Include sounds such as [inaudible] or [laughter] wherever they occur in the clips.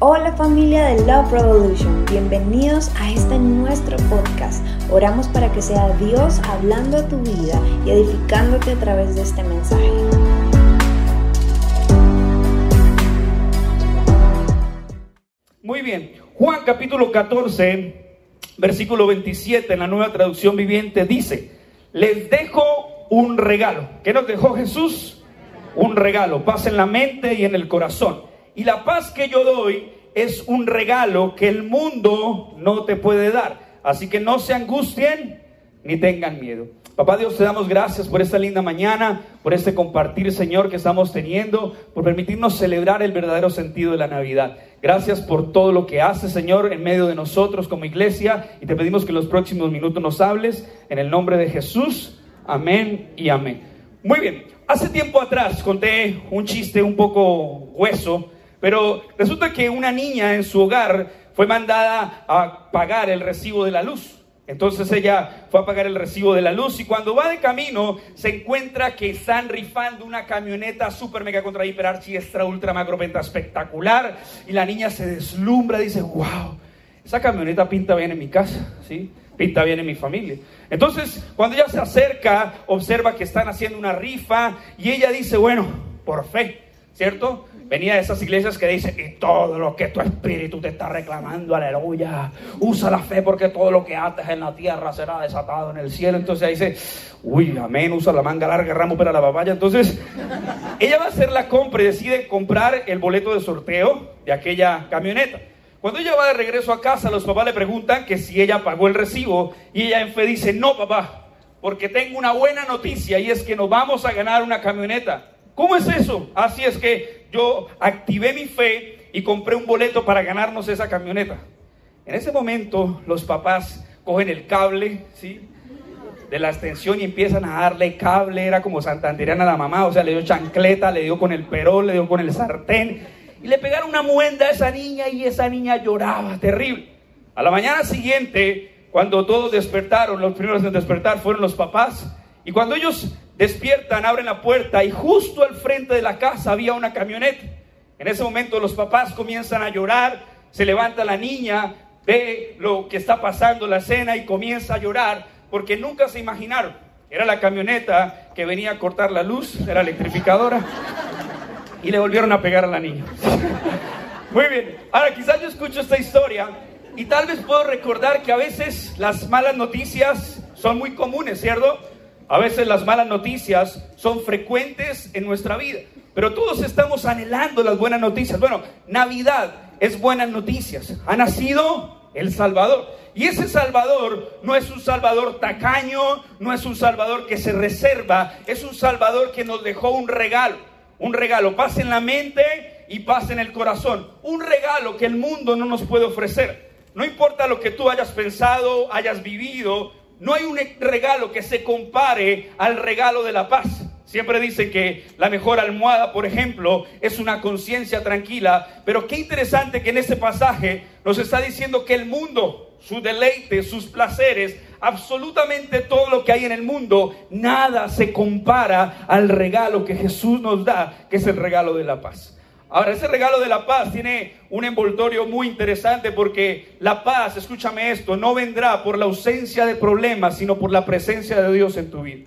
Hola familia de Love Revolution, bienvenidos a este nuestro podcast. Oramos para que sea Dios hablando a tu vida y edificándote a través de este mensaje. Muy bien, Juan capítulo 14, versículo 27 en la nueva traducción viviente dice, les dejo un regalo. ¿Qué nos dejó Jesús? Un regalo, paz en la mente y en el corazón. Y la paz que yo doy es un regalo que el mundo no te puede dar. Así que no se angustien ni tengan miedo. Papá Dios, te damos gracias por esta linda mañana, por este compartir, Señor, que estamos teniendo, por permitirnos celebrar el verdadero sentido de la Navidad. Gracias por todo lo que haces, Señor, en medio de nosotros como iglesia. Y te pedimos que en los próximos minutos nos hables. En el nombre de Jesús. Amén y amén. Muy bien. Hace tiempo atrás conté un chiste un poco hueso pero resulta que una niña en su hogar fue mandada a pagar el recibo de la luz. Entonces ella fue a pagar el recibo de la luz y cuando va de camino se encuentra que están rifando una camioneta super mega contra hiper archi extra ultra macro penta espectacular y la niña se deslumbra, dice, wow, esa camioneta pinta bien en mi casa, ¿sí? Pinta bien en mi familia. Entonces cuando ella se acerca, observa que están haciendo una rifa y ella dice, bueno, por fe, ¿cierto? Venía de esas iglesias que dicen, y todo lo que tu espíritu te está reclamando, aleluya. Usa la fe porque todo lo que ates en la tierra será desatado en el cielo. Entonces dice, uy, amén, usa la manga larga, ramo para la papaya. Entonces, [laughs] ella va a hacer la compra y decide comprar el boleto de sorteo de aquella camioneta. Cuando ella va de regreso a casa, los papás le preguntan que si ella pagó el recibo y ella en fe dice, no, papá, porque tengo una buena noticia y es que nos vamos a ganar una camioneta. ¿Cómo es eso? Así es que yo activé mi fe y compré un boleto para ganarnos esa camioneta. En ese momento los papás cogen el cable, ¿sí? De la extensión y empiezan a darle cable, era como Santanderana a la mamá, o sea, le dio chancleta, le dio con el perol, le dio con el sartén, y le pegaron una muenda a esa niña y esa niña lloraba, terrible. A la mañana siguiente, cuando todos despertaron, los primeros en despertar fueron los papás, y cuando ellos despiertan, abren la puerta y justo al frente de la casa había una camioneta. En ese momento los papás comienzan a llorar, se levanta la niña, ve lo que está pasando la escena y comienza a llorar porque nunca se imaginaron. Era la camioneta que venía a cortar la luz, era electrificadora y le volvieron a pegar a la niña. [laughs] Muy bien, ahora quizás yo escucho esta historia y tal vez puedo recordar que a veces las malas noticias son muy comunes, ¿cierto? A veces las malas noticias son frecuentes en nuestra vida, pero todos estamos anhelando las buenas noticias. Bueno, Navidad es buenas noticias. Ha nacido el Salvador. Y ese Salvador no es un Salvador tacaño, no es un Salvador que se reserva, es un Salvador que nos dejó un regalo. Un regalo, paz en la mente y paz en el corazón. Un regalo que el mundo no nos puede ofrecer. No importa lo que tú hayas pensado, hayas vivido, no hay un regalo que se compare al regalo de la paz. Siempre dice que la mejor almohada, por ejemplo, es una conciencia tranquila. Pero qué interesante que en este pasaje nos está diciendo que el mundo, sus deleites, sus placeres, absolutamente todo lo que hay en el mundo, nada se compara al regalo que Jesús nos da, que es el regalo de la paz. Ahora, ese regalo de la paz tiene un envoltorio muy interesante porque la paz, escúchame esto, no vendrá por la ausencia de problemas, sino por la presencia de Dios en tu vida.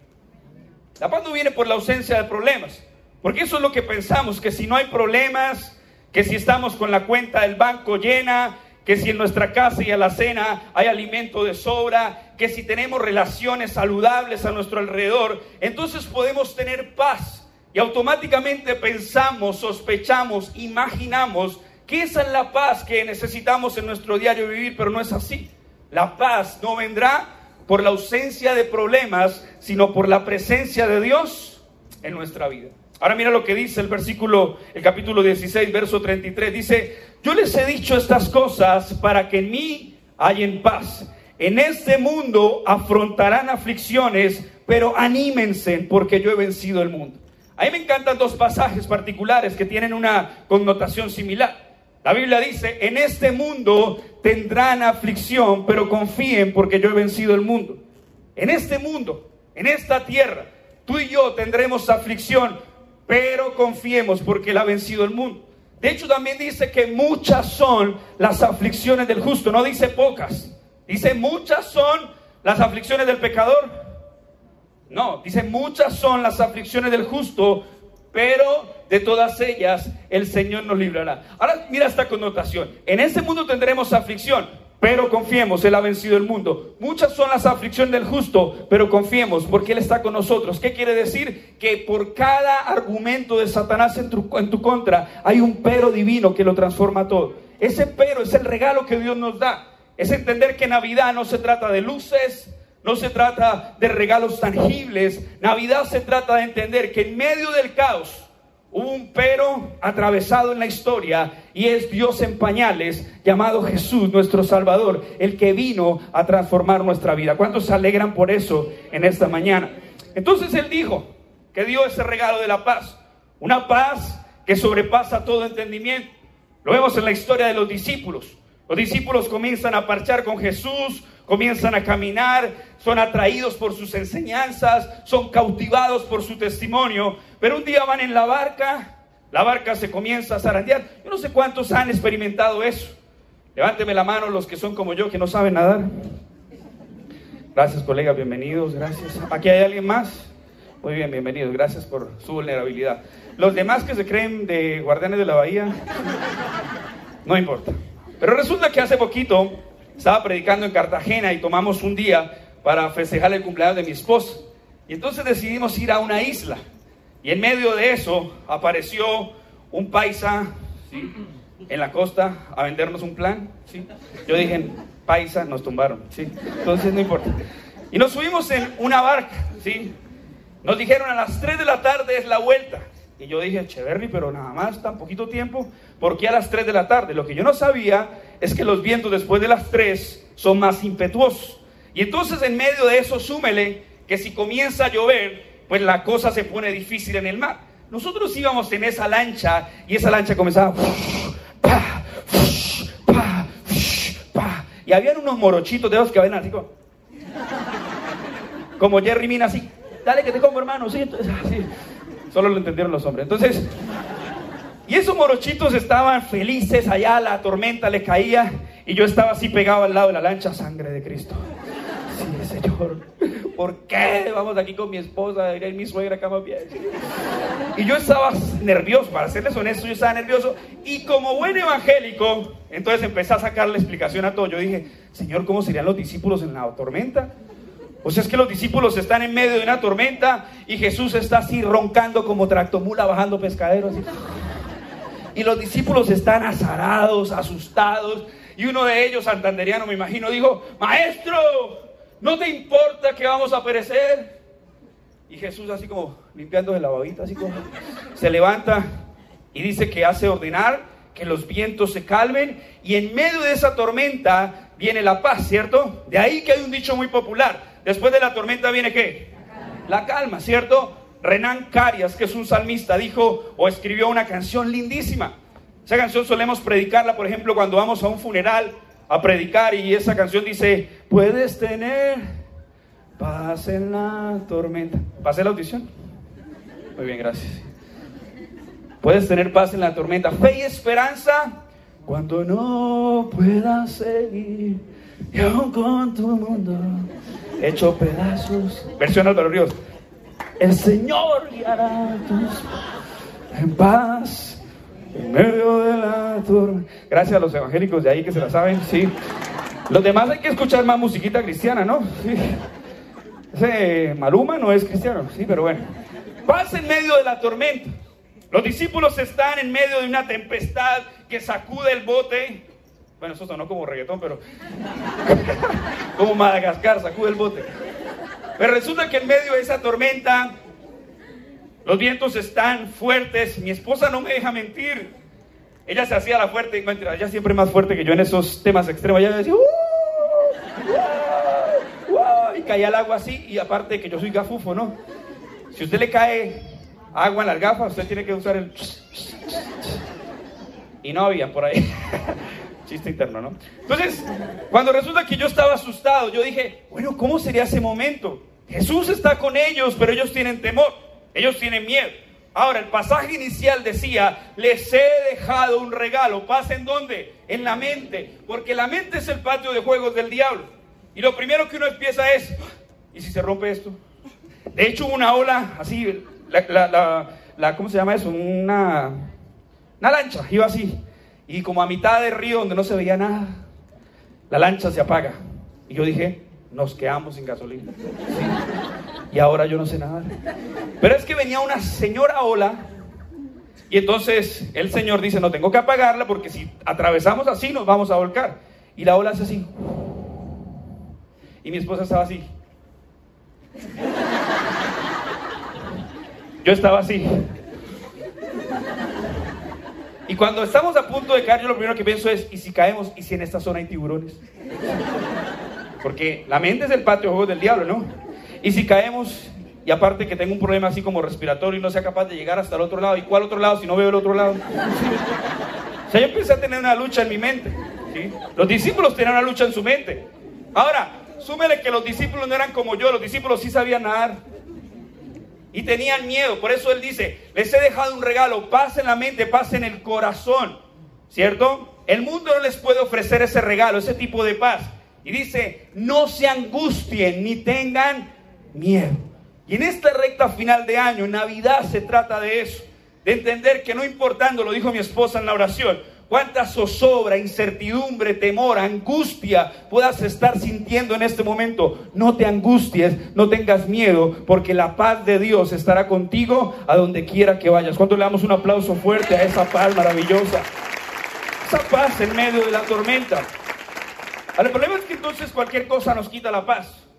La paz no viene por la ausencia de problemas, porque eso es lo que pensamos, que si no hay problemas, que si estamos con la cuenta del banco llena, que si en nuestra casa y a la cena hay alimento de sobra, que si tenemos relaciones saludables a nuestro alrededor, entonces podemos tener paz. Y automáticamente pensamos, sospechamos, imaginamos que esa es la paz que necesitamos en nuestro diario vivir, pero no es así. La paz no vendrá por la ausencia de problemas, sino por la presencia de Dios en nuestra vida. Ahora mira lo que dice el versículo, el capítulo 16, verso 33. Dice, yo les he dicho estas cosas para que en mí hayan paz. En este mundo afrontarán aflicciones, pero anímense porque yo he vencido el mundo. A mí me encantan dos pasajes particulares que tienen una connotación similar. La Biblia dice, en este mundo tendrán aflicción, pero confíen porque yo he vencido el mundo. En este mundo, en esta tierra, tú y yo tendremos aflicción, pero confiemos porque él ha vencido el mundo. De hecho, también dice que muchas son las aflicciones del justo, no dice pocas. Dice muchas son las aflicciones del pecador. No, dice muchas son las aflicciones del justo, pero de todas ellas el Señor nos librará. Ahora mira esta connotación. En este mundo tendremos aflicción, pero confiemos, Él ha vencido el mundo. Muchas son las aflicciones del justo, pero confiemos porque Él está con nosotros. ¿Qué quiere decir? Que por cada argumento de Satanás en tu, en tu contra hay un pero divino que lo transforma todo. Ese pero es el regalo que Dios nos da. Es entender que Navidad no se trata de luces, no se trata de regalos tangibles. Navidad se trata de entender que en medio del caos, Hubo un pero atravesado en la historia y es Dios en pañales llamado Jesús, nuestro Salvador, el que vino a transformar nuestra vida. ¿Cuántos se alegran por eso en esta mañana? Entonces Él dijo que dio ese regalo de la paz, una paz que sobrepasa todo entendimiento. Lo vemos en la historia de los discípulos. Los discípulos comienzan a parchar con Jesús, comienzan a caminar, son atraídos por sus enseñanzas, son cautivados por su testimonio, pero un día van en la barca, la barca se comienza a zarandear. Yo no sé cuántos han experimentado eso. Levánteme la mano los que son como yo, que no saben nadar. Gracias, colegas, bienvenidos, gracias. ¿Aquí hay alguien más? Muy bien, bienvenidos, gracias por su vulnerabilidad. Los demás que se creen de guardianes de la bahía, no importa. Pero resulta que hace poquito estaba predicando en Cartagena y tomamos un día para festejar el cumpleaños de mi esposa. Y entonces decidimos ir a una isla. Y en medio de eso apareció un paisa en la costa a vendernos un plan. ¿sí? Yo dije, paisa, nos tumbaron. ¿sí? Entonces no importa. Y nos subimos en una barca. ¿sí? Nos dijeron a las 3 de la tarde es la vuelta. Y yo dije, Cheverry, pero nada más tan poquito tiempo, ¿por qué a las 3 de la tarde? Lo que yo no sabía es que los vientos después de las 3 son más impetuosos. Y entonces en medio de eso súmele que si comienza a llover, pues la cosa se pone difícil en el mar. Nosotros íbamos en esa lancha y esa lancha comenzaba... y habían unos morochitos de esos que ven así como... Como Jerry Mina así. Dale que te como hermano. Solo lo entendieron los hombres. Entonces, y esos morochitos estaban felices allá, la tormenta le caía y yo estaba así pegado al lado de la lancha, sangre de Cristo. Sí, Señor, ¿por qué vamos aquí con mi esposa? Y mi suegra acá más bien. Y yo estaba nervioso, para serles honesto, yo estaba nervioso. Y como buen evangélico, entonces empecé a sacarle explicación a todo. Yo dije, Señor, ¿cómo serían los discípulos en la tormenta? O sea, es que los discípulos están en medio de una tormenta y Jesús está así roncando como tractomula bajando pescaderos. Y los discípulos están azarados, asustados. Y uno de ellos, santanderiano, me imagino, dijo, Maestro, ¿no te importa que vamos a perecer? Y Jesús así como limpiando la babita, así como se levanta y dice que hace ordenar que los vientos se calmen y en medio de esa tormenta viene la paz, ¿cierto? De ahí que hay un dicho muy popular, Después de la tormenta viene qué? La calma, ¿cierto? Renan Carias, que es un salmista, dijo o escribió una canción lindísima. Esa canción solemos predicarla, por ejemplo, cuando vamos a un funeral a predicar y esa canción dice, puedes tener paz en la tormenta. ¿Pasé la audición? Muy bien, gracias. Puedes tener paz en la tormenta, fe y esperanza cuando no puedas seguir y aún con tu mundo hecho pedazos. Versión Álvaro Ríos. El Señor guiará tus en paz en medio de la tormenta. Gracias a los evangélicos de ahí que se la saben, sí. Los demás hay que escuchar más musiquita cristiana, ¿no? Ese Maluma no es cristiano, sí, pero bueno. Paz en medio de la tormenta. Los discípulos están en medio de una tempestad que sacude el bote bueno, eso sonó como reggaetón, pero. [laughs] como Madagascar, sacude el bote. Pero resulta que en medio de esa tormenta, los vientos están fuertes. Mi esposa no me deja mentir. Ella se hacía la fuerte, ella siempre más fuerte que yo en esos temas extremos. Ella decía, y caía el agua así, y aparte que yo soy gafufo, ¿no? Si usted le cae agua en las gafas, usted tiene que usar el. [laughs] Y no había por ahí. [laughs] ¿no? Entonces, cuando resulta que yo estaba asustado, yo dije, bueno, ¿cómo sería ese momento? Jesús está con ellos, pero ellos tienen temor, ellos tienen miedo. Ahora, el pasaje inicial decía, les he dejado un regalo. ¿Paz en dónde? En la mente. Porque la mente es el patio de juegos del diablo. Y lo primero que uno empieza es, ¿y si se rompe esto? De hecho, una ola así, la, ¿cómo se llama eso? Una, una lancha, iba así. Y como a mitad del río donde no se veía nada, la lancha se apaga. Y yo dije, nos quedamos sin gasolina. Y ahora yo no sé nada. Pero es que venía una señora ola y entonces el señor dice, no tengo que apagarla porque si atravesamos así nos vamos a volcar. Y la ola hace así. Y mi esposa estaba así. Yo estaba así. Y cuando estamos a punto de caer, yo lo primero que pienso es, ¿y si caemos? ¿Y si en esta zona hay tiburones? Porque la mente es el patio de juegos del diablo, ¿no? Y si caemos, y aparte que tengo un problema así como respiratorio y no sea capaz de llegar hasta el otro lado, ¿y cuál otro lado si no veo el otro lado? O sea, yo empecé a tener una lucha en mi mente. Los discípulos tenían una lucha en su mente. Ahora, súmele que los discípulos no eran como yo, los discípulos sí sabían nadar. Y tenían miedo, por eso él dice, les he dejado un regalo, paz en la mente, paz en el corazón, ¿cierto? El mundo no les puede ofrecer ese regalo, ese tipo de paz. Y dice, no se angustien ni tengan miedo. Y en esta recta final de año, Navidad, se trata de eso. De entender que no importando, lo dijo mi esposa en la oración, cuánta zozobra, incertidumbre, temor, angustia puedas estar sintiendo en este momento. No te angusties, no tengas miedo, porque la paz de Dios estará contigo a donde quiera que vayas. Cuando le damos un aplauso fuerte a esa paz maravillosa? Esa paz en medio de la tormenta. El problema es que entonces cualquier cosa nos quita la paz.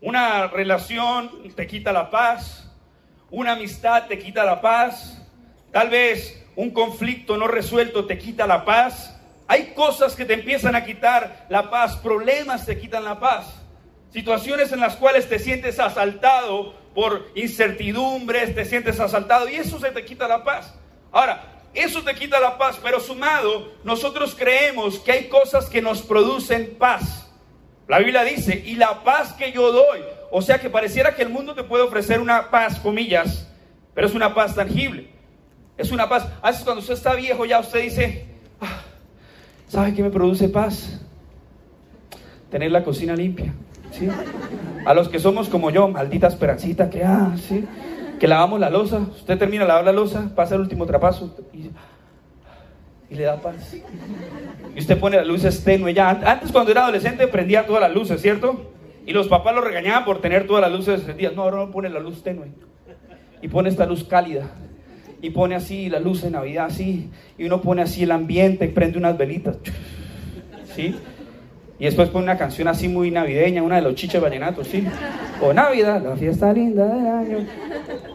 Una relación te quita la paz, una amistad te quita la paz, tal vez un conflicto no resuelto te quita la paz. Hay cosas que te empiezan a quitar la paz, problemas te quitan la paz, situaciones en las cuales te sientes asaltado por incertidumbres, te sientes asaltado y eso se te quita la paz. Ahora, eso te quita la paz, pero sumado, nosotros creemos que hay cosas que nos producen paz. La Biblia dice, y la paz que yo doy, o sea que pareciera que el mundo te puede ofrecer una paz, comillas, pero es una paz tangible. Es una paz. A veces cuando usted está viejo ya usted dice, ah, ¿sabe qué me produce paz? Tener la cocina limpia. ¿sí? A los que somos como yo, maldita esperancita, que ah, sí que lavamos la losa, usted termina de lavar la losa, pasa el último trapazo y, le da paz. Y usted pone las luces tenue ya. Antes cuando era adolescente prendía todas las luces, ¿cierto? Y los papás lo regañaban por tener todas las luces encendidas. No, ahora no pone la luz tenue. Y pone esta luz cálida. Y pone así la luz de Navidad, así. Y uno pone así el ambiente y prende unas velitas. ¿Sí? Y después pone una canción así muy navideña, una de los chiches vallenatos, ¿sí? O Navidad, la fiesta linda del año.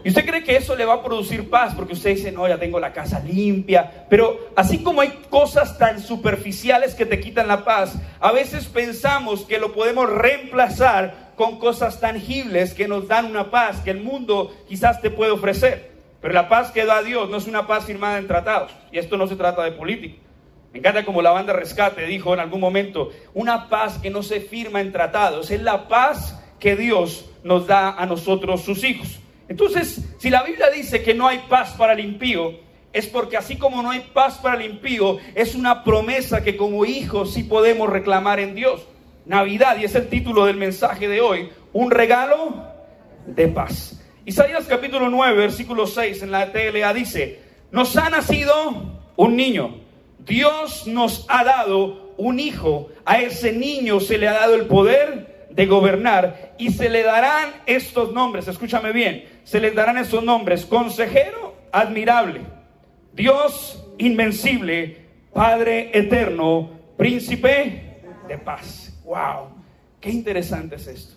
Y usted cree que eso le va a producir paz, porque usted dice, no, ya tengo la casa limpia. Pero así como hay cosas tan superficiales que te quitan la paz, a veces pensamos que lo podemos reemplazar con cosas tangibles que nos dan una paz que el mundo quizás te puede ofrecer. Pero la paz que da Dios no es una paz firmada en tratados. Y esto no se trata de política. Me encanta como la banda Rescate dijo en algún momento, una paz que no se firma en tratados, es la paz que Dios nos da a nosotros sus hijos. Entonces, si la Biblia dice que no hay paz para el impío, es porque así como no hay paz para el impío, es una promesa que como hijos sí podemos reclamar en Dios. Navidad, y es el título del mensaje de hoy, un regalo de paz. Isaías capítulo 9, versículo 6 en la TLA dice, nos ha nacido un niño Dios nos ha dado un hijo, a ese niño se le ha dado el poder de gobernar y se le darán estos nombres, escúchame bien, se les darán estos nombres, consejero admirable, Dios invencible, Padre eterno, príncipe de paz. Wow, qué interesante es esto.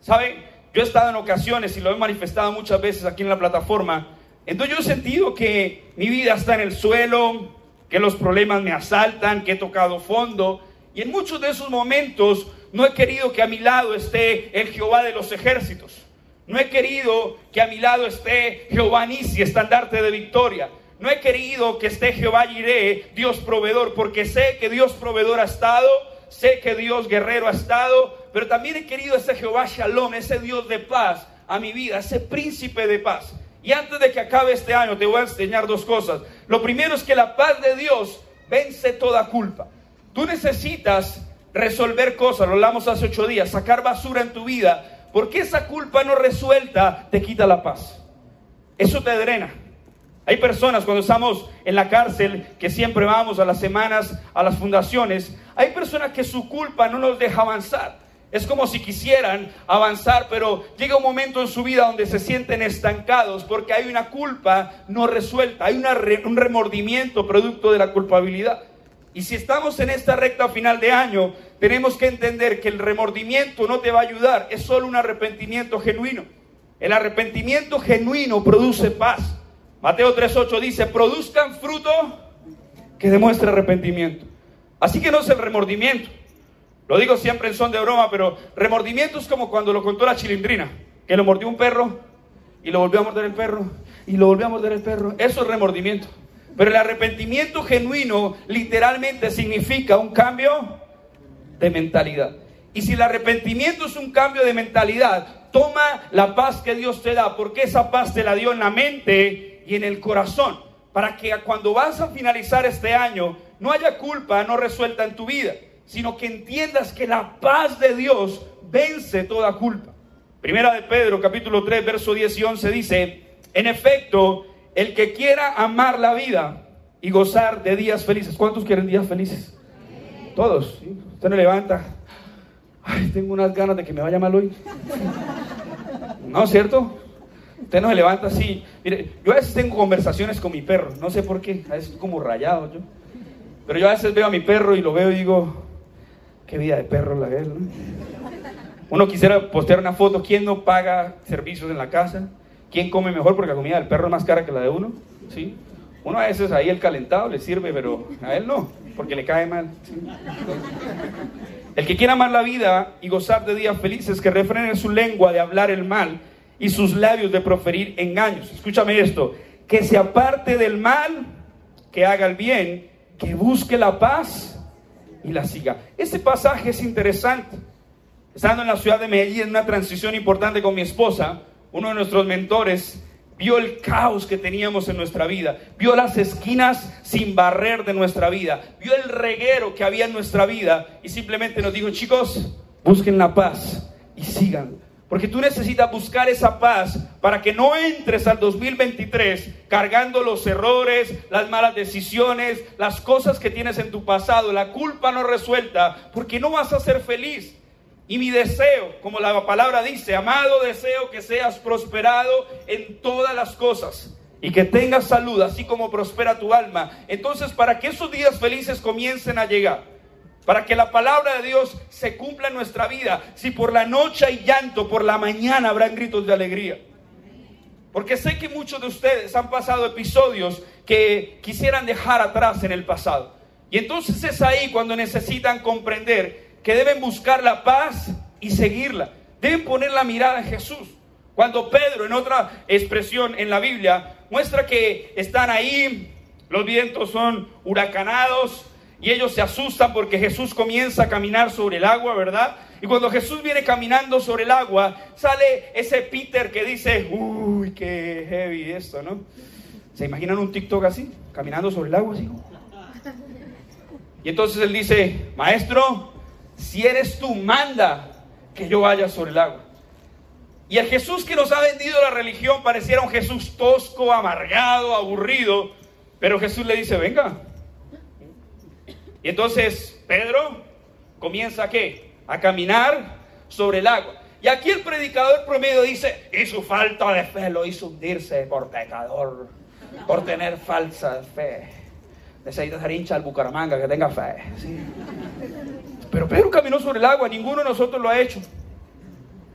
¿Saben? Yo he estado en ocasiones y lo he manifestado muchas veces aquí en la plataforma, entonces yo he sentido que mi vida está en el suelo, que los problemas me asaltan, que he tocado fondo. Y en muchos de esos momentos no he querido que a mi lado esté el Jehová de los ejércitos. No he querido que a mi lado esté Jehová Nisi, estandarte de victoria. No he querido que esté Jehová Jireh, Dios proveedor, porque sé que Dios proveedor ha estado, sé que Dios guerrero ha estado, pero también he querido ese Jehová Shalom, ese Dios de paz a mi vida, ese príncipe de paz. Y antes de que acabe este año te voy a enseñar dos cosas. Lo primero es que la paz de Dios vence toda culpa. Tú necesitas resolver cosas, lo hablamos hace ocho días, sacar basura en tu vida, porque esa culpa no resuelta te quita la paz. Eso te drena. Hay personas cuando estamos en la cárcel, que siempre vamos a las semanas, a las fundaciones, hay personas que su culpa no nos deja avanzar. Es como si quisieran avanzar, pero llega un momento en su vida donde se sienten estancados porque hay una culpa no resuelta, hay un remordimiento producto de la culpabilidad. Y si estamos en esta recta final de año, tenemos que entender que el remordimiento no te va a ayudar, es solo un arrepentimiento genuino. El arrepentimiento genuino produce paz. Mateo 3.8 dice, produzcan fruto que demuestre arrepentimiento. Así que no es el remordimiento. Lo digo siempre en son de broma, pero remordimiento es como cuando lo contó la chilindrina, que lo mordió un perro y lo volvió a morder el perro y lo volvió a morder el perro. Eso es remordimiento. Pero el arrepentimiento genuino literalmente significa un cambio de mentalidad. Y si el arrepentimiento es un cambio de mentalidad, toma la paz que Dios te da, porque esa paz te la dio en la mente y en el corazón, para que cuando vas a finalizar este año no haya culpa no resuelta en tu vida, sino que entiendas que la paz de Dios vence toda culpa. Primera de Pedro, capítulo 3, verso 10 y 11 dice, en efecto, el que quiera amar la vida y gozar de días felices. ¿Cuántos quieren días felices? Todos. Usted no levanta. Ay, tengo unas ganas de que me vaya mal hoy. ¿No es cierto? Usted no se levanta así. Mire, yo a veces tengo conversaciones con mi perro. No sé por qué. A veces como rayado yo. Pero yo a veces veo a mi perro y lo veo y digo, qué vida de perro la de él. Uno quisiera postear una foto. ¿Quién no paga servicios en la casa? ¿Quién come mejor? Porque la comida del perro es más cara que la de uno. ¿sí? Uno a veces ahí el calentado le sirve, pero a él no, porque le cae mal. El que quiera amar la vida y gozar de días felices, que refrene su lengua de hablar el mal y sus labios de proferir engaños. Escúchame esto, que se aparte del mal, que haga el bien, que busque la paz y la siga. Este pasaje es interesante. Estando en la ciudad de Medellín, en una transición importante con mi esposa, uno de nuestros mentores, vio el caos que teníamos en nuestra vida, vio las esquinas sin barrer de nuestra vida, vio el reguero que había en nuestra vida y simplemente nos dijo, chicos, busquen la paz y sigan. Porque tú necesitas buscar esa paz para que no entres al 2023 cargando los errores, las malas decisiones, las cosas que tienes en tu pasado, la culpa no resuelta, porque no vas a ser feliz. Y mi deseo, como la palabra dice, amado deseo que seas prosperado en todas las cosas y que tengas salud, así como prospera tu alma. Entonces, para que esos días felices comiencen a llegar, para que la palabra de Dios se cumpla en nuestra vida, si por la noche hay llanto, por la mañana habrán gritos de alegría. Porque sé que muchos de ustedes han pasado episodios que quisieran dejar atrás en el pasado. Y entonces es ahí cuando necesitan comprender que deben buscar la paz y seguirla. Deben poner la mirada en Jesús. Cuando Pedro, en otra expresión en la Biblia, muestra que están ahí, los vientos son huracanados y ellos se asustan porque Jesús comienza a caminar sobre el agua, ¿verdad? Y cuando Jesús viene caminando sobre el agua, sale ese Peter que dice, uy, qué heavy esto, ¿no? ¿Se imaginan un TikTok así, caminando sobre el agua así? Y entonces él dice, maestro, si eres tú, manda que yo vaya sobre el agua. Y el Jesús que nos ha vendido la religión pareciera un Jesús tosco, amargado, aburrido, pero Jesús le dice, venga. Y entonces Pedro comienza qué? A caminar sobre el agua. Y aquí el predicador promedio dice, y su falta de fe lo hizo hundirse por pecador, por tener falsa fe. Necesita ser hincha al Bucaramanga que tenga fe. ¿sí? Pero Pedro caminó sobre el agua, ninguno de nosotros lo ha hecho.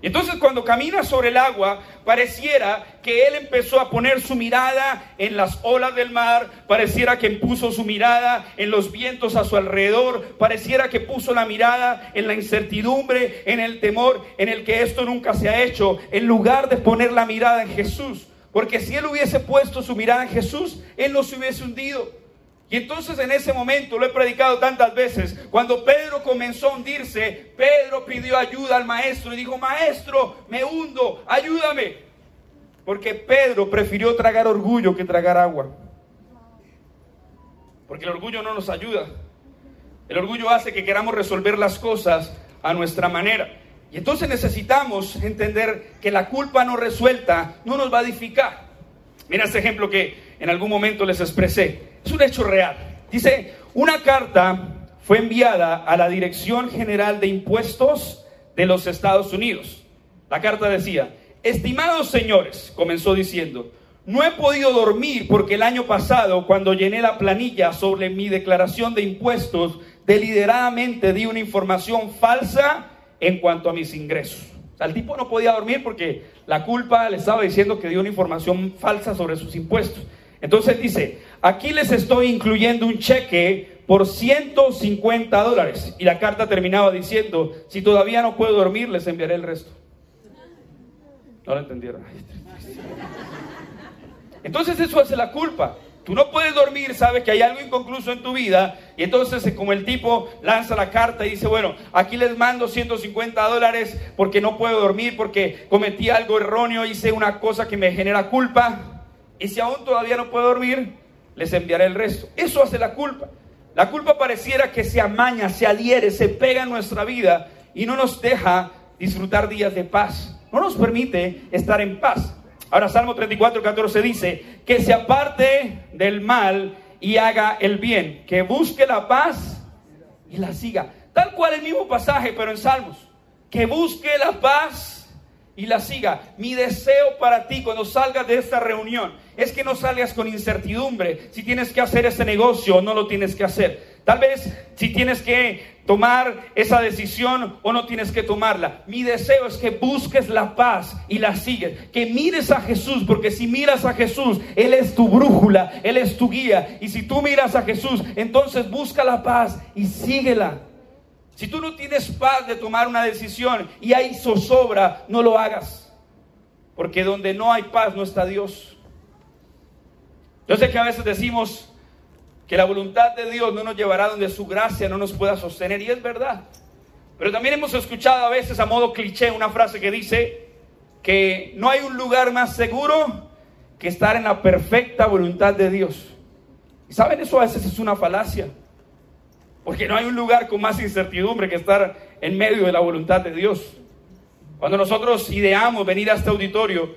Y entonces cuando camina sobre el agua, pareciera que él empezó a poner su mirada en las olas del mar, pareciera que puso su mirada en los vientos a su alrededor, pareciera que puso la mirada en la incertidumbre, en el temor, en el que esto nunca se ha hecho, en lugar de poner la mirada en Jesús. Porque si él hubiese puesto su mirada en Jesús, él no se hubiese hundido. Y entonces en ese momento, lo he predicado tantas veces, cuando Pedro comenzó a hundirse, Pedro pidió ayuda al maestro y dijo, maestro, me hundo, ayúdame. Porque Pedro prefirió tragar orgullo que tragar agua. Porque el orgullo no nos ayuda. El orgullo hace que queramos resolver las cosas a nuestra manera. Y entonces necesitamos entender que la culpa no resuelta no nos va a edificar. Mira este ejemplo que en algún momento les expresé. Es un hecho real. Dice, una carta fue enviada a la Dirección General de Impuestos de los Estados Unidos. La carta decía, estimados señores, comenzó diciendo, no he podido dormir porque el año pasado, cuando llené la planilla sobre mi declaración de impuestos, deliberadamente di una información falsa en cuanto a mis ingresos. O sea, el tipo no podía dormir porque la culpa le estaba diciendo que dio una información falsa sobre sus impuestos. Entonces dice, aquí les estoy incluyendo un cheque por 150 dólares. Y la carta terminaba diciendo, si todavía no puedo dormir, les enviaré el resto. No lo entendieron. Entonces eso hace la culpa. Tú no puedes dormir, sabes que hay algo inconcluso en tu vida. Y entonces, como el tipo lanza la carta y dice: Bueno, aquí les mando 150 dólares porque no puedo dormir, porque cometí algo erróneo, hice una cosa que me genera culpa. Y si aún todavía no puedo dormir, les enviaré el resto. Eso hace la culpa. La culpa pareciera que se amaña, se adhiere, se pega en nuestra vida y no nos deja disfrutar días de paz. No nos permite estar en paz. Ahora Salmo 34, 14 dice, que se aparte del mal y haga el bien, que busque la paz y la siga. Tal cual el mismo pasaje, pero en Salmos. Que busque la paz y la siga. Mi deseo para ti cuando salgas de esta reunión es que no salgas con incertidumbre si tienes que hacer ese negocio o no lo tienes que hacer. Tal vez si tienes que tomar esa decisión o no tienes que tomarla. Mi deseo es que busques la paz y la sigues, que mires a Jesús, porque si miras a Jesús, Él es tu brújula, Él es tu guía. Y si tú miras a Jesús, entonces busca la paz y síguela. Si tú no tienes paz de tomar una decisión y hay zozobra, no lo hagas. Porque donde no hay paz no está Dios. Yo sé que a veces decimos, que la voluntad de Dios no nos llevará donde su gracia no nos pueda sostener. Y es verdad. Pero también hemos escuchado a veces a modo cliché una frase que dice que no hay un lugar más seguro que estar en la perfecta voluntad de Dios. Y saben, eso a veces es una falacia. Porque no hay un lugar con más incertidumbre que estar en medio de la voluntad de Dios. Cuando nosotros ideamos venir a este auditorio,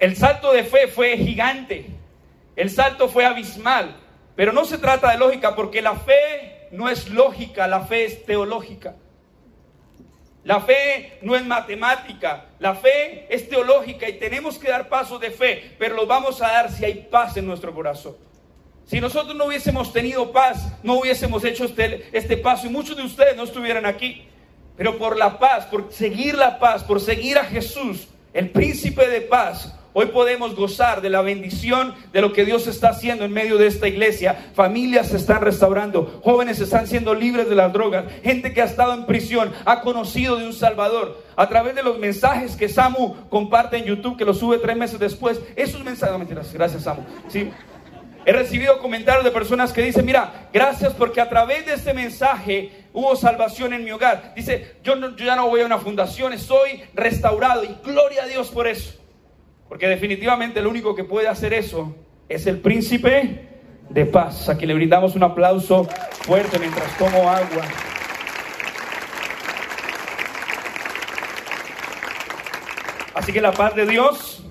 el salto de fe fue gigante. El salto fue abismal. Pero no se trata de lógica porque la fe no es lógica, la fe es teológica. La fe no es matemática, la fe es teológica y tenemos que dar pasos de fe, pero los vamos a dar si hay paz en nuestro corazón. Si nosotros no hubiésemos tenido paz, no hubiésemos hecho este, este paso y muchos de ustedes no estuvieran aquí. Pero por la paz, por seguir la paz, por seguir a Jesús, el príncipe de paz, Hoy podemos gozar de la bendición de lo que Dios está haciendo en medio de esta iglesia. Familias se están restaurando, jóvenes están siendo libres de las drogas, gente que ha estado en prisión ha conocido de un Salvador. A través de los mensajes que Samu comparte en YouTube, que lo sube tres meses después, esos mensajes, no mentiras, gracias Samu. Sí. He recibido comentarios de personas que dicen, mira, gracias porque a través de este mensaje hubo salvación en mi hogar. Dice, yo, yo ya no voy a una fundación, estoy restaurado y gloria a Dios por eso. Porque definitivamente el único que puede hacer eso es el príncipe de paz, a quien le brindamos un aplauso fuerte mientras tomo agua. Así que la paz de Dios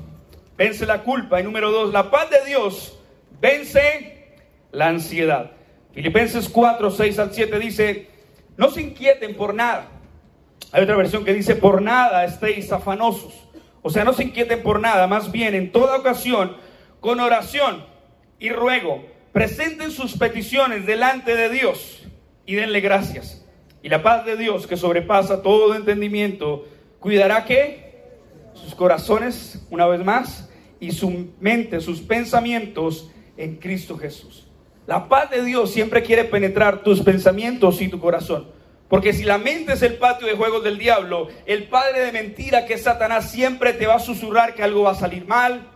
vence la culpa. Y número dos, la paz de Dios vence la ansiedad. Filipenses 4, 6 al 7 dice, no se inquieten por nada. Hay otra versión que dice, por nada estéis afanosos o sea, no se inquieten por nada, más bien en toda ocasión, con oración y ruego, presenten sus peticiones delante de Dios y denle gracias. Y la paz de Dios, que sobrepasa todo entendimiento, cuidará que sus corazones, una vez más, y su mente, sus pensamientos en Cristo Jesús. La paz de Dios siempre quiere penetrar tus pensamientos y tu corazón. Porque si la mente es el patio de juegos del diablo, el padre de mentira que es Satanás siempre te va a susurrar que algo va a salir mal.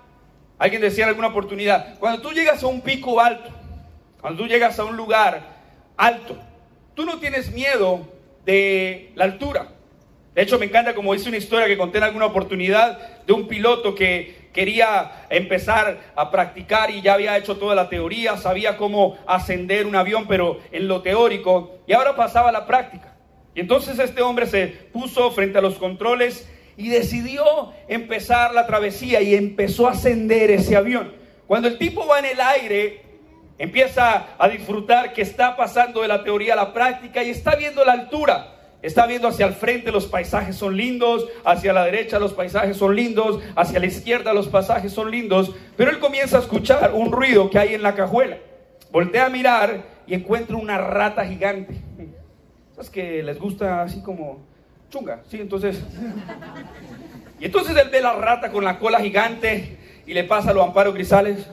Alguien decía en alguna oportunidad, cuando tú llegas a un pico alto, cuando tú llegas a un lugar alto, tú no tienes miedo de la altura. De hecho, me encanta como dice una historia que conté en alguna oportunidad de un piloto que quería empezar a practicar y ya había hecho toda la teoría, sabía cómo ascender un avión, pero en lo teórico, y ahora pasaba a la práctica. Y entonces este hombre se puso frente a los controles y decidió empezar la travesía y empezó a ascender ese avión. Cuando el tipo va en el aire, empieza a disfrutar que está pasando de la teoría a la práctica y está viendo la altura. Está viendo hacia el frente, los paisajes son lindos, hacia la derecha los paisajes son lindos, hacia la izquierda los paisajes son lindos, pero él comienza a escuchar un ruido que hay en la cajuela. Voltea a mirar y encuentra una rata gigante. ¿Sabes que les gusta así como chunga? Sí, entonces... Y entonces él ve la rata con la cola gigante y le pasa a los amparos grisales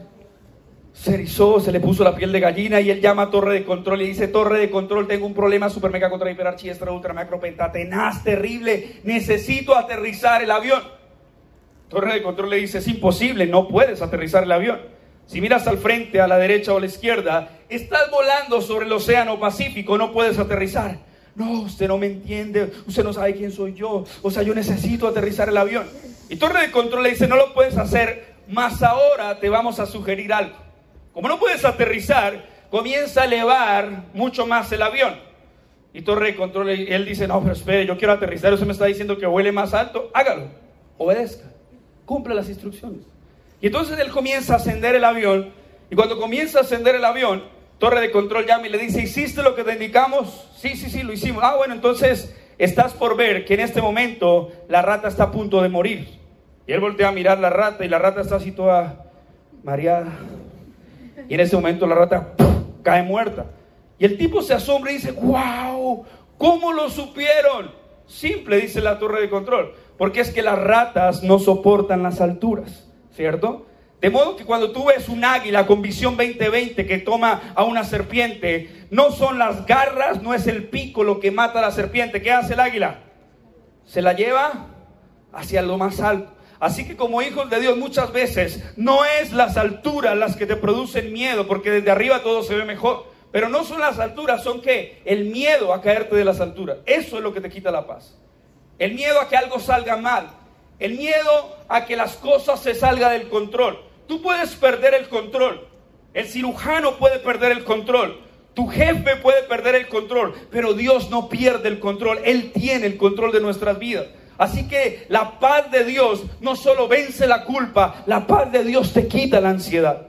se erizó, se le puso la piel de gallina y él llama a torre de control y dice, torre de control, tengo un problema super mega contra hiper extra ultra macro penta tenaz, terrible, necesito aterrizar el avión. Torre de control le dice, es imposible, no puedes aterrizar el avión. Si miras al frente, a la derecha o a la izquierda, estás volando sobre el océano Pacífico, no puedes aterrizar. No, usted no me entiende, usted no sabe quién soy yo, o sea, yo necesito aterrizar el avión. Y Torre de Control le dice, no lo puedes hacer, más ahora te vamos a sugerir algo. Como no puedes aterrizar, comienza a elevar mucho más el avión. Y Torre de Control, él dice, no, pero espere, yo quiero aterrizar, usted me está diciendo que huele más alto, hágalo, obedezca, cumple las instrucciones. Y entonces él comienza a ascender el avión, y cuando comienza a ascender el avión, Torre de Control llama y le dice, ¿hiciste lo que te indicamos? Sí, sí, sí, lo hicimos. Ah, bueno, entonces estás por ver que en este momento la rata está a punto de morir. Y él voltea a mirar la rata y la rata está así toda mareada y en ese momento la rata cae muerta. Y el tipo se asombra y dice, wow, ¿cómo lo supieron? Simple, dice la torre de control, porque es que las ratas no soportan las alturas, ¿cierto? De modo que cuando tú ves un águila con visión 2020 que toma a una serpiente, no son las garras, no es el pico lo que mata a la serpiente. ¿Qué hace el águila? Se la lleva hacia lo más alto. Así que como hijos de Dios muchas veces no es las alturas las que te producen miedo, porque desde arriba todo se ve mejor. Pero no son las alturas, son que el miedo a caerte de las alturas. Eso es lo que te quita la paz. El miedo a que algo salga mal. El miedo a que las cosas se salgan del control. Tú puedes perder el control. El cirujano puede perder el control. Tu jefe puede perder el control. Pero Dios no pierde el control. Él tiene el control de nuestras vidas. Así que la paz de Dios no solo vence la culpa, la paz de Dios te quita la ansiedad.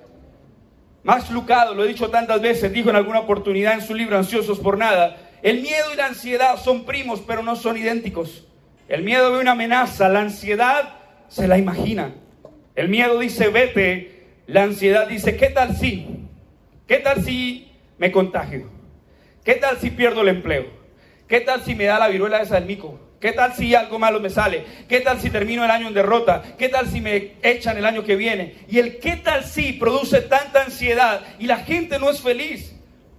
Max Lucado, lo he dicho tantas veces, dijo en alguna oportunidad en su libro Ansiosos por Nada, el miedo y la ansiedad son primos, pero no son idénticos. El miedo ve una amenaza, la ansiedad se la imagina. El miedo dice, vete, la ansiedad dice, ¿qué tal si? ¿Qué tal si me contagio? ¿Qué tal si pierdo el empleo? ¿Qué tal si me da la viruela esa del mico? ¿Qué tal si algo malo me sale? ¿Qué tal si termino el año en derrota? ¿Qué tal si me echan el año que viene? Y el qué tal si produce tanta ansiedad y la gente no es feliz.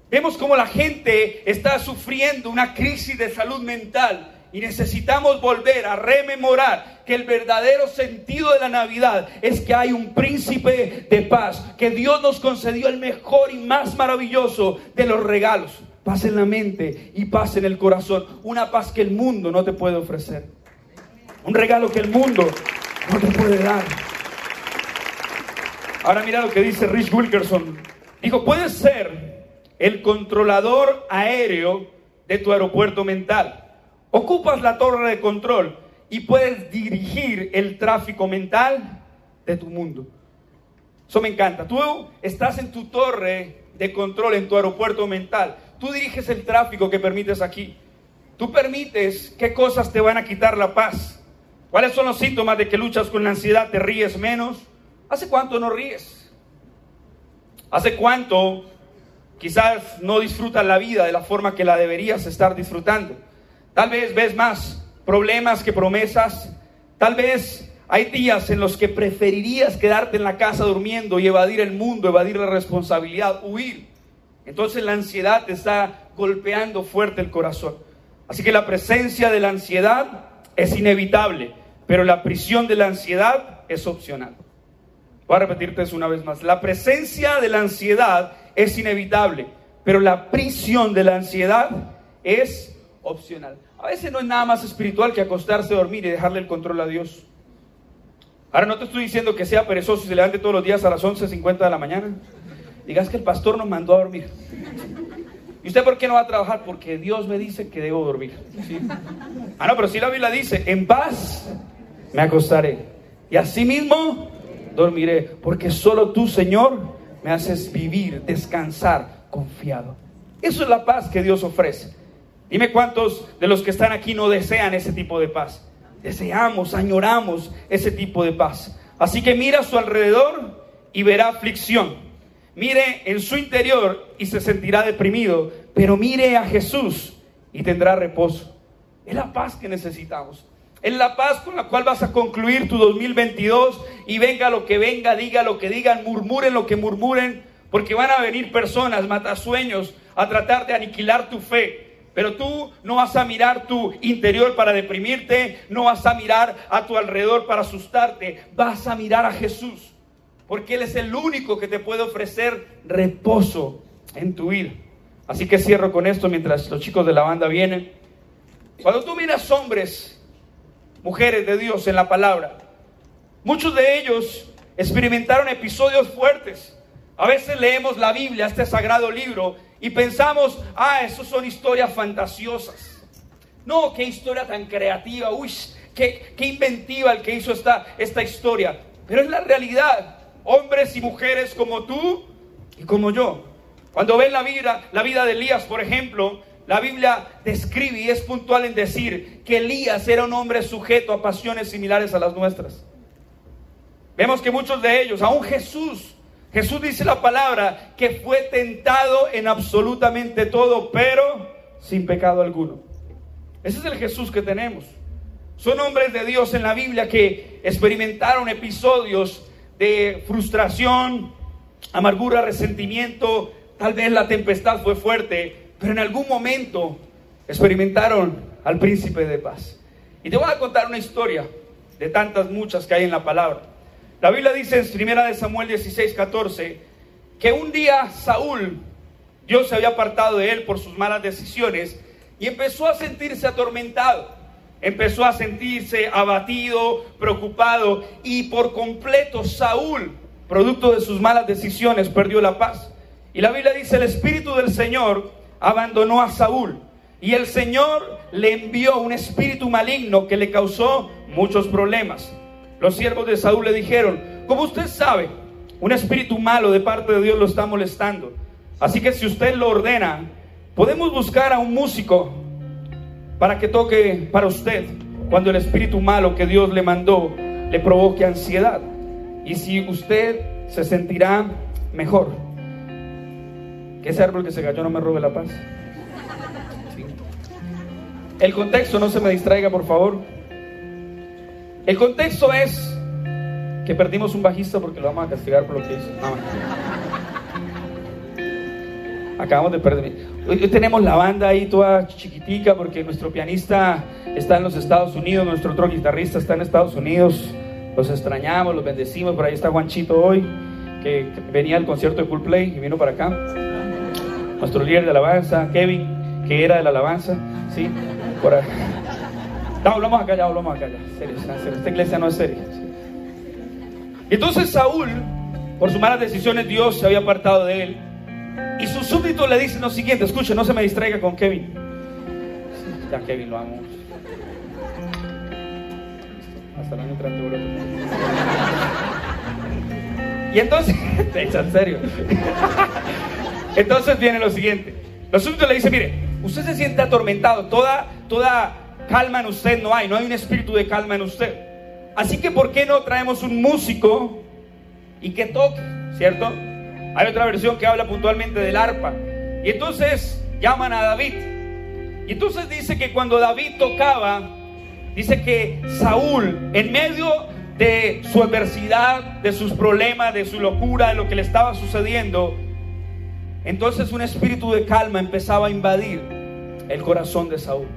Vemos como la gente está sufriendo una crisis de salud mental y necesitamos volver a rememorar que el verdadero sentido de la Navidad es que hay un príncipe de paz, que Dios nos concedió el mejor y más maravilloso de los regalos paz en la mente y paz en el corazón. Una paz que el mundo no te puede ofrecer. Un regalo que el mundo no te puede dar. Ahora mira lo que dice Rich Wilkerson. Dijo, puedes ser el controlador aéreo de tu aeropuerto mental. Ocupas la torre de control y puedes dirigir el tráfico mental de tu mundo. Eso me encanta. Tú estás en tu torre de control, en tu aeropuerto mental. Tú diriges el tráfico que permites aquí. Tú permites qué cosas te van a quitar la paz. ¿Cuáles son los síntomas de que luchas con la ansiedad? ¿Te ríes menos? ¿Hace cuánto no ríes? ¿Hace cuánto quizás no disfrutas la vida de la forma que la deberías estar disfrutando? Tal vez ves más problemas que promesas. Tal vez hay días en los que preferirías quedarte en la casa durmiendo y evadir el mundo, evadir la responsabilidad, huir. Entonces la ansiedad te está golpeando fuerte el corazón. Así que la presencia de la ansiedad es inevitable, pero la prisión de la ansiedad es opcional. Voy a repetirte eso una vez más. La presencia de la ansiedad es inevitable, pero la prisión de la ansiedad es opcional. A veces no es nada más espiritual que acostarse dormir y dejarle el control a Dios. Ahora no te estoy diciendo que sea perezoso y se levante todos los días a las 11.50 de la mañana. Digas que el pastor nos mandó a dormir. ¿Y usted por qué no va a trabajar? Porque Dios me dice que debo dormir. Ah, no, pero si la Biblia dice, en paz me acostaré. Y así mismo dormiré. Porque solo tú, Señor, me haces vivir, descansar, confiado. Eso es la paz que Dios ofrece. Dime cuántos de los que están aquí no desean ese tipo de paz. Deseamos, añoramos ese tipo de paz. Así que mira a su alrededor y verá aflicción. Mire en su interior y se sentirá deprimido, pero mire a Jesús y tendrá reposo. Es la paz que necesitamos. Es la paz con la cual vas a concluir tu 2022 y venga lo que venga, diga lo que digan, murmuren lo que murmuren, porque van a venir personas, matasueños, a tratar de aniquilar tu fe. Pero tú no vas a mirar tu interior para deprimirte, no vas a mirar a tu alrededor para asustarte, vas a mirar a Jesús, porque Él es el único que te puede ofrecer reposo en tu vida. Así que cierro con esto mientras los chicos de la banda vienen. Cuando tú miras hombres, mujeres de Dios en la palabra, muchos de ellos experimentaron episodios fuertes. A veces leemos la Biblia, este sagrado libro, y pensamos, ah, eso son historias fantasiosas. No, qué historia tan creativa, uy, qué, qué inventiva el que hizo esta, esta historia. Pero es la realidad. Hombres y mujeres como tú y como yo. Cuando ven la vida, la vida de Elías, por ejemplo, la Biblia describe y es puntual en decir que Elías era un hombre sujeto a pasiones similares a las nuestras. Vemos que muchos de ellos, aún Jesús, Jesús dice la palabra que fue tentado en absolutamente todo, pero sin pecado alguno. Ese es el Jesús que tenemos. Son hombres de Dios en la Biblia que experimentaron episodios de frustración, amargura, resentimiento. Tal vez la tempestad fue fuerte, pero en algún momento experimentaron al príncipe de paz. Y te voy a contar una historia de tantas muchas que hay en la palabra. La Biblia dice en primera de Samuel 16, 14, que un día Saúl, Dios se había apartado de él por sus malas decisiones y empezó a sentirse atormentado, empezó a sentirse abatido, preocupado y por completo Saúl, producto de sus malas decisiones, perdió la paz. Y la Biblia dice, el Espíritu del Señor abandonó a Saúl y el Señor le envió un espíritu maligno que le causó muchos problemas. Los siervos de Saúl le dijeron, como usted sabe, un espíritu malo de parte de Dios lo está molestando. Así que si usted lo ordena, podemos buscar a un músico para que toque para usted cuando el espíritu malo que Dios le mandó le provoque ansiedad. Y si usted se sentirá mejor, que ese árbol que se cayó no me robe la paz. El contexto, no se me distraiga, por favor. El contexto es que perdimos un bajista porque lo vamos a castigar por lo que hizo. Acabamos de perder. Hoy tenemos la banda ahí toda chiquitica porque nuestro pianista está en los Estados Unidos, nuestro otro guitarrista está en Estados Unidos. Los extrañamos, los bendecimos. Por ahí está Juanchito hoy, que venía al concierto de Coolplay y vino para acá. Nuestro líder de alabanza, Kevin, que era de la alabanza, ¿sí? Por ahí. No, hablamos acá, ya hablamos acá, ya. Esta iglesia no es seria. Entonces Saúl, por sus malas decisiones, Dios se había apartado de él. Y sus súbditos le dicen lo siguiente: escuche, no se me distraiga con Kevin. Ya, Kevin, lo amo. Hasta el año Y entonces, [laughs] en serio. [laughs] Entonces viene lo siguiente. Los súbditos le dicen: mire, usted se siente atormentado, toda, toda calma en usted no hay, no hay un espíritu de calma en usted. Así que, ¿por qué no traemos un músico y que toque? ¿Cierto? Hay otra versión que habla puntualmente del arpa. Y entonces llaman a David. Y entonces dice que cuando David tocaba, dice que Saúl, en medio de su adversidad, de sus problemas, de su locura, de lo que le estaba sucediendo, entonces un espíritu de calma empezaba a invadir el corazón de Saúl.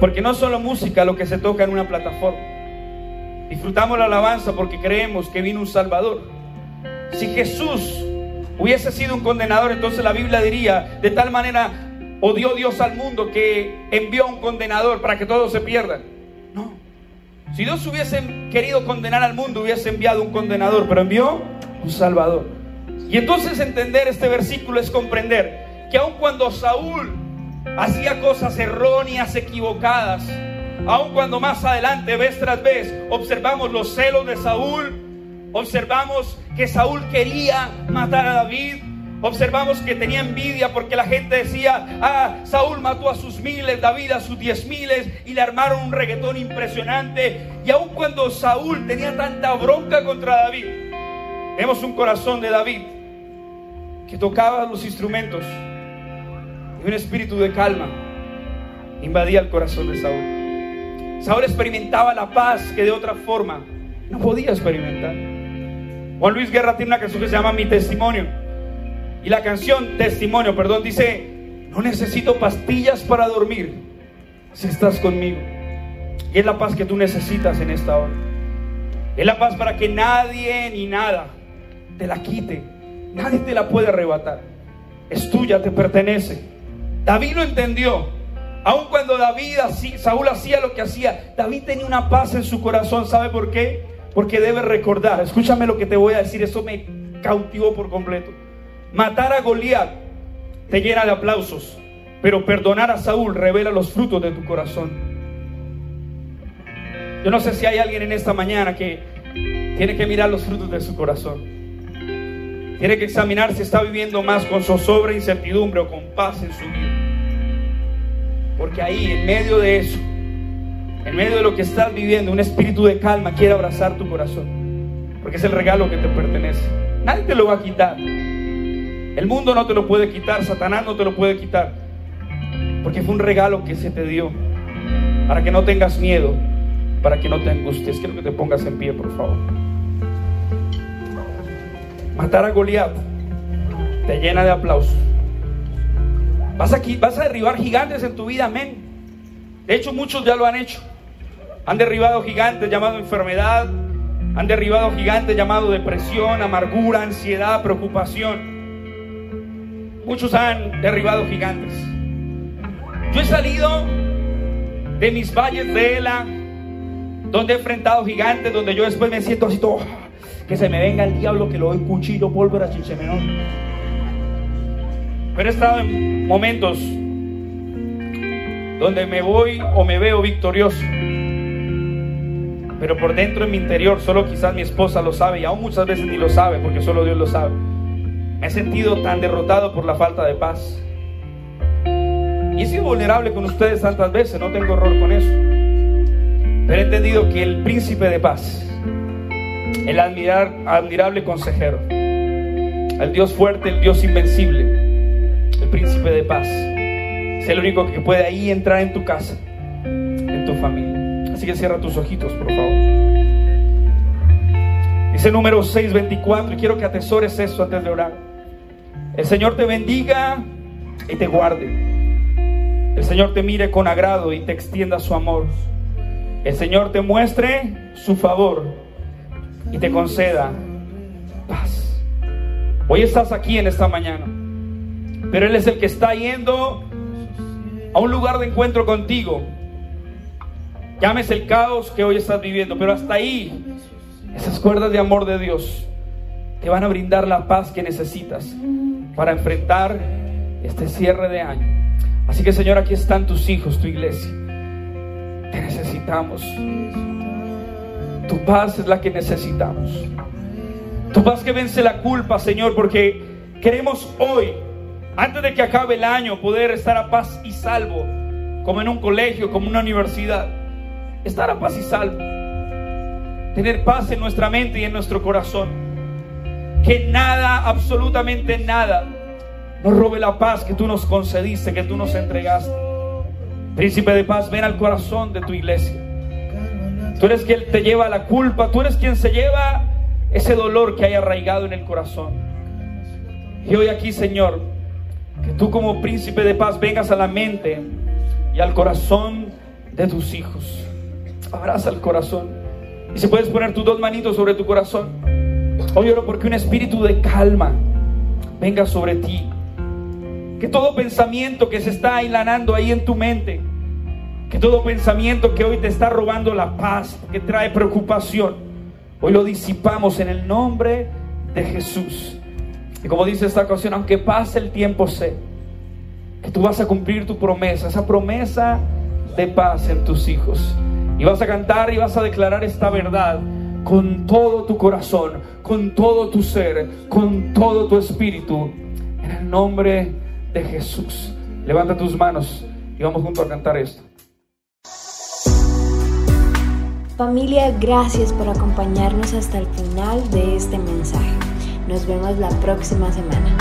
Porque no solo música lo que se toca en una plataforma. Disfrutamos la alabanza porque creemos que vino un Salvador. Si Jesús hubiese sido un condenador, entonces la Biblia diría, de tal manera odió Dios al mundo que envió un condenador para que todos se pierdan. No. Si Dios hubiese querido condenar al mundo, hubiese enviado un condenador, pero envió un Salvador. Y entonces entender este versículo es comprender que aun cuando Saúl hacía cosas erróneas, equivocadas, aun cuando más adelante, vez tras vez, observamos los celos de Saúl, observamos que Saúl quería matar a David, Observamos que tenía envidia porque la gente decía, ah, Saúl mató a sus miles, David a sus diez miles y le armaron un reggaetón impresionante. Y aun cuando Saúl tenía tanta bronca contra David, vemos un corazón de David que tocaba los instrumentos y un espíritu de calma invadía el corazón de Saúl. Saúl experimentaba la paz que de otra forma no podía experimentar. Juan Luis Guerra tiene una canción que se llama Mi Testimonio. Y la canción Testimonio, perdón, dice, no necesito pastillas para dormir si estás conmigo. Y es la paz que tú necesitas en esta hora. Es la paz para que nadie ni nada te la quite. Nadie te la puede arrebatar. Es tuya, te pertenece. David lo entendió. Aun cuando David, Saúl hacía lo que hacía, David tenía una paz en su corazón. ¿Sabe por qué? Porque debe recordar. Escúchame lo que te voy a decir. Eso me cautivó por completo. Matar a Goliat te llena de aplausos, pero perdonar a Saúl revela los frutos de tu corazón. Yo no sé si hay alguien en esta mañana que tiene que mirar los frutos de su corazón. Tiene que examinar si está viviendo más con zozobra, incertidumbre o con paz en su vida. Porque ahí, en medio de eso, en medio de lo que estás viviendo, un espíritu de calma quiere abrazar tu corazón. Porque es el regalo que te pertenece. Nadie te lo va a quitar. El mundo no te lo puede quitar, Satanás no te lo puede quitar. Porque fue un regalo que se te dio. Para que no tengas miedo, para que no te angusties. Quiero que te pongas en pie, por favor. Matar a Goliat te llena de aplausos. Vas, aquí, vas a derribar gigantes en tu vida, amén. De hecho, muchos ya lo han hecho. Han derribado gigantes llamados enfermedad, han derribado gigantes llamados depresión, amargura, ansiedad, preocupación. Muchos han derribado gigantes. Yo he salido de mis valles de Ela, donde he enfrentado gigantes, donde yo después me siento así todo, que se me venga el diablo, que lo doy cuchillo, pólvora, chinchemenón. Pero he estado en momentos donde me voy o me veo victorioso. Pero por dentro en mi interior, solo quizás mi esposa lo sabe y aún muchas veces ni lo sabe porque solo Dios lo sabe. Me he sentido tan derrotado por la falta de paz. Y he sido vulnerable con ustedes tantas veces, no tengo error con eso. Pero he entendido que el príncipe de paz, el admirar, admirable consejero, el Dios fuerte, el Dios invencible, el príncipe de paz, es el único que puede ahí entrar en tu casa, en tu familia. Así que cierra tus ojitos, por favor. Dice número 624 y quiero que atesores eso antes de orar. El Señor te bendiga y te guarde. El Señor te mire con agrado y te extienda su amor. El Señor te muestre su favor y te conceda paz. Hoy estás aquí en esta mañana, pero Él es el que está yendo a un lugar de encuentro contigo. Llames el caos que hoy estás viviendo, pero hasta ahí esas cuerdas de amor de Dios te van a brindar la paz que necesitas para enfrentar este cierre de año. Así que Señor, aquí están tus hijos, tu iglesia. Te necesitamos. Tu paz es la que necesitamos. Tu paz que vence la culpa, Señor, porque queremos hoy, antes de que acabe el año, poder estar a paz y salvo, como en un colegio, como en una universidad. Estar a paz y salvo. Tener paz en nuestra mente y en nuestro corazón que nada, absolutamente nada, nos robe la paz que tú nos concediste, que tú nos entregaste. Príncipe de paz, ven al corazón de tu iglesia. Tú eres quien te lleva la culpa, tú eres quien se lleva ese dolor que hay arraigado en el corazón. Y hoy aquí, Señor, que tú como príncipe de paz vengas a la mente y al corazón de tus hijos. Abraza el corazón. Y si puedes poner tus dos manitos sobre tu corazón. Hoy porque un espíritu de calma venga sobre ti. Que todo pensamiento que se está ailanando ahí en tu mente, Que todo pensamiento que hoy te está robando la paz, que trae preocupación, hoy lo disipamos en el nombre de Jesús. Y como dice esta ocasión, aunque pase el tiempo, sé que tú vas a cumplir tu promesa, esa promesa de paz en tus hijos. Y vas a cantar y vas a declarar esta verdad con todo tu corazón, con todo tu ser, con todo tu espíritu, en el nombre de Jesús. Levanta tus manos y vamos juntos a cantar esto. Familia, gracias por acompañarnos hasta el final de este mensaje. Nos vemos la próxima semana.